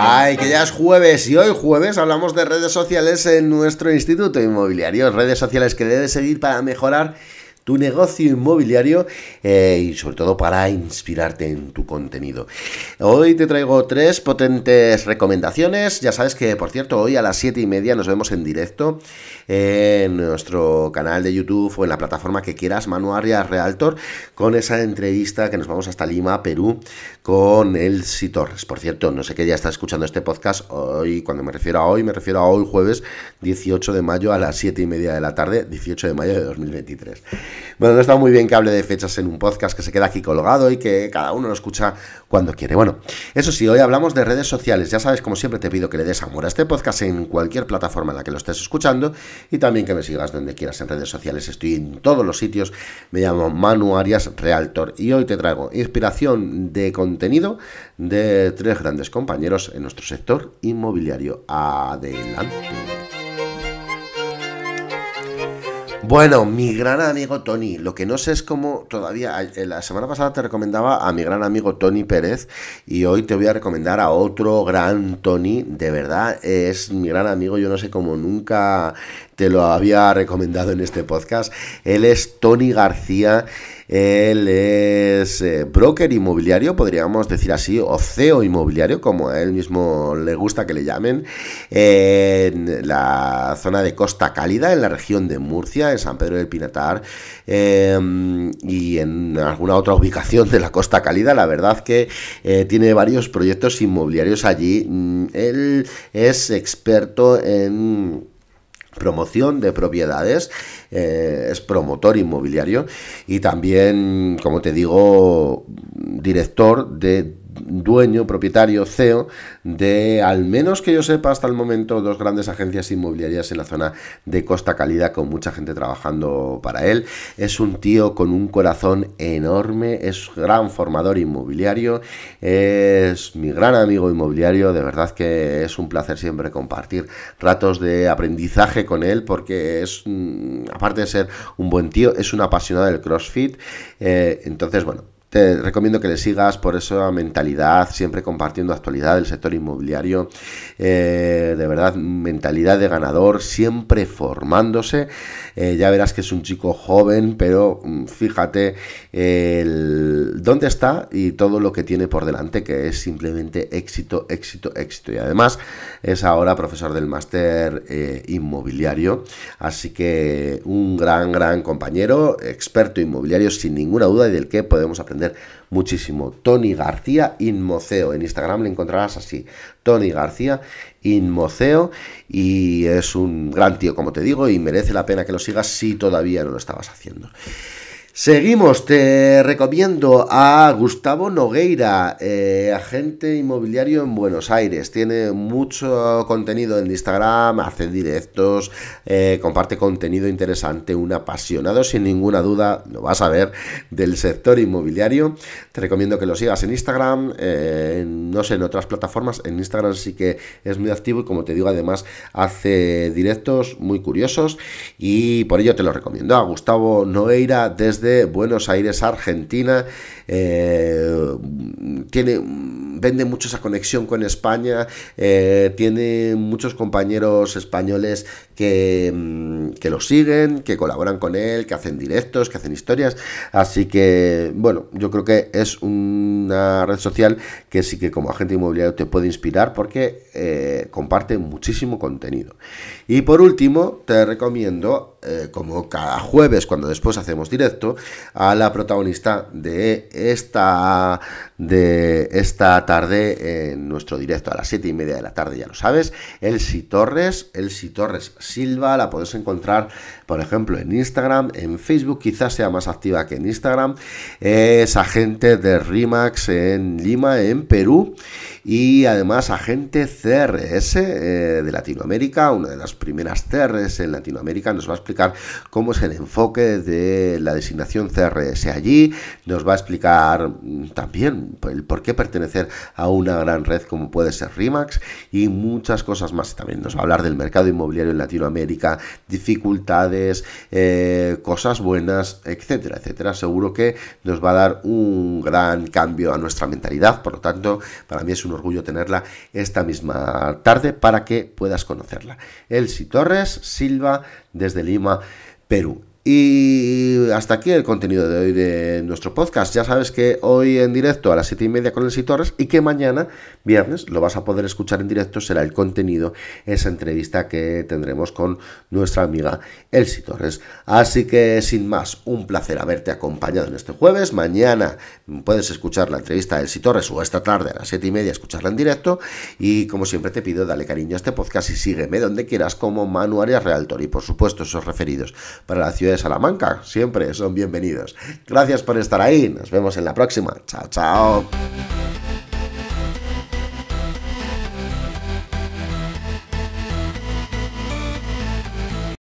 Ay, que ya es jueves y hoy jueves hablamos de redes sociales en nuestro Instituto Inmobiliario, redes sociales que debes seguir para mejorar tu negocio inmobiliario eh, y sobre todo para inspirarte en tu contenido. Hoy te traigo tres potentes recomendaciones. Ya sabes que, por cierto, hoy a las siete y media nos vemos en directo en nuestro canal de YouTube o en la plataforma que quieras, Manuaria Realtor, con esa entrevista que nos vamos hasta Lima, Perú, con Elsie Torres. Por cierto, no sé qué día está escuchando este podcast. Hoy, cuando me refiero a hoy, me refiero a hoy jueves 18 de mayo a las siete y media de la tarde, 18 de mayo de 2023. Bueno, no está muy bien que hable de fechas en un podcast que se queda aquí colgado y que cada uno lo escucha cuando quiere. Bueno, eso sí, hoy hablamos de redes sociales. Ya sabes, como siempre, te pido que le des amor a este podcast en cualquier plataforma en la que lo estés escuchando y también que me sigas donde quieras en redes sociales. Estoy en todos los sitios. Me llamo Manu Arias Realtor y hoy te traigo inspiración de contenido de tres grandes compañeros en nuestro sector inmobiliario. Adelante. Bueno, mi gran amigo Tony, lo que no sé es cómo todavía, eh, la semana pasada te recomendaba a mi gran amigo Tony Pérez y hoy te voy a recomendar a otro gran Tony, de verdad, es mi gran amigo, yo no sé cómo nunca te lo había recomendado en este podcast, él es Tony García. Él es eh, broker inmobiliario, podríamos decir así, o CEO inmobiliario, como a él mismo le gusta que le llamen, en la zona de Costa Cálida, en la región de Murcia, en San Pedro del Pinatar, em, y en alguna otra ubicación de la Costa Cálida. La verdad que eh, tiene varios proyectos inmobiliarios allí. Mm, él es experto en promoción de propiedades, eh, es promotor inmobiliario y también, como te digo, director de dueño, propietario, CEO de, al menos que yo sepa hasta el momento, dos grandes agencias inmobiliarias en la zona de Costa Calida con mucha gente trabajando para él. Es un tío con un corazón enorme, es gran formador inmobiliario, es mi gran amigo inmobiliario, de verdad que es un placer siempre compartir ratos de aprendizaje con él porque es, mm, aparte de ser un buen tío, es un apasionado del CrossFit. Eh, entonces, bueno, te recomiendo que le sigas por esa mentalidad, siempre compartiendo actualidad del sector inmobiliario. Eh, de verdad, mentalidad de ganador, siempre formándose. Eh, ya verás que es un chico joven, pero mm, fíjate dónde está y todo lo que tiene por delante, que es simplemente éxito, éxito, éxito. Y además es ahora profesor del máster eh, inmobiliario. Así que un gran, gran compañero, experto inmobiliario sin ninguna duda y del que podemos aprender muchísimo. Tony García Inmoceo. En Instagram le encontrarás así. Tony García Inmoceo. Y es un gran tío, como te digo, y merece la pena que lo sigas si todavía no lo estabas haciendo. Seguimos, te recomiendo a Gustavo Nogueira, eh, agente inmobiliario en Buenos Aires. Tiene mucho contenido en Instagram, hace directos, eh, comparte contenido interesante, un apasionado sin ninguna duda, lo vas a ver, del sector inmobiliario. Te recomiendo que lo sigas en Instagram, eh, no sé, en otras plataformas. En Instagram sí que es muy activo y como te digo, además hace directos muy curiosos y por ello te lo recomiendo a Gustavo Nogueira desde Buenos Aires, Argentina. Eh, tiene, vende mucho esa conexión con España. Eh, tiene muchos compañeros españoles que, mm, que lo siguen, que colaboran con él, que hacen directos, que hacen historias. Así que, bueno, yo creo que es una red social que sí que como agente inmobiliario te puede inspirar porque eh, comparte muchísimo contenido. Y por último, te recomiendo eh, como cada jueves cuando después hacemos directo, a la protagonista de esta, de esta tarde en nuestro directo a las 7 y media de la tarde, ya lo sabes, Elsie Torres, Elsie Torres Silva, la puedes encontrar, por ejemplo, en Instagram, en Facebook quizás sea más activa que en Instagram, es agente de RIMAX en Lima, en Perú, y además agente CRS eh, de Latinoamérica, una de las primeras CRS en Latinoamérica, nos va a explicar cómo es el enfoque de la designación CRS allí, nos va a explicar mm, también el por qué pertenecer a una gran red como puede ser RIMAX y muchas cosas más. También nos va a hablar del mercado inmobiliario en Latinoamérica, dificultades, eh, cosas buenas, etcétera, etcétera. Seguro que nos va a dar un gran cambio a nuestra mentalidad, por lo tanto, para mí es un orgullo tenerla esta misma tarde para que puedas conocerla. Elsie Torres Silva desde Lima, Perú. Y hasta aquí el contenido de hoy de nuestro podcast. Ya sabes que hoy en directo a las 7 y media con el Torres y que mañana, viernes, lo vas a poder escuchar en directo. Será el contenido, esa entrevista que tendremos con nuestra amiga Elsie Torres. Así que sin más, un placer haberte acompañado en este jueves. Mañana puedes escuchar la entrevista de Elsie Torres o esta tarde a las 7 y media escucharla en directo. Y como siempre te pido, dale cariño a este podcast y sígueme donde quieras como Manu Arias Realtor. Y por supuesto, esos referidos para la ciudad Salamanca, siempre son bienvenidos. Gracias por estar ahí, nos vemos en la próxima. Chao, chao.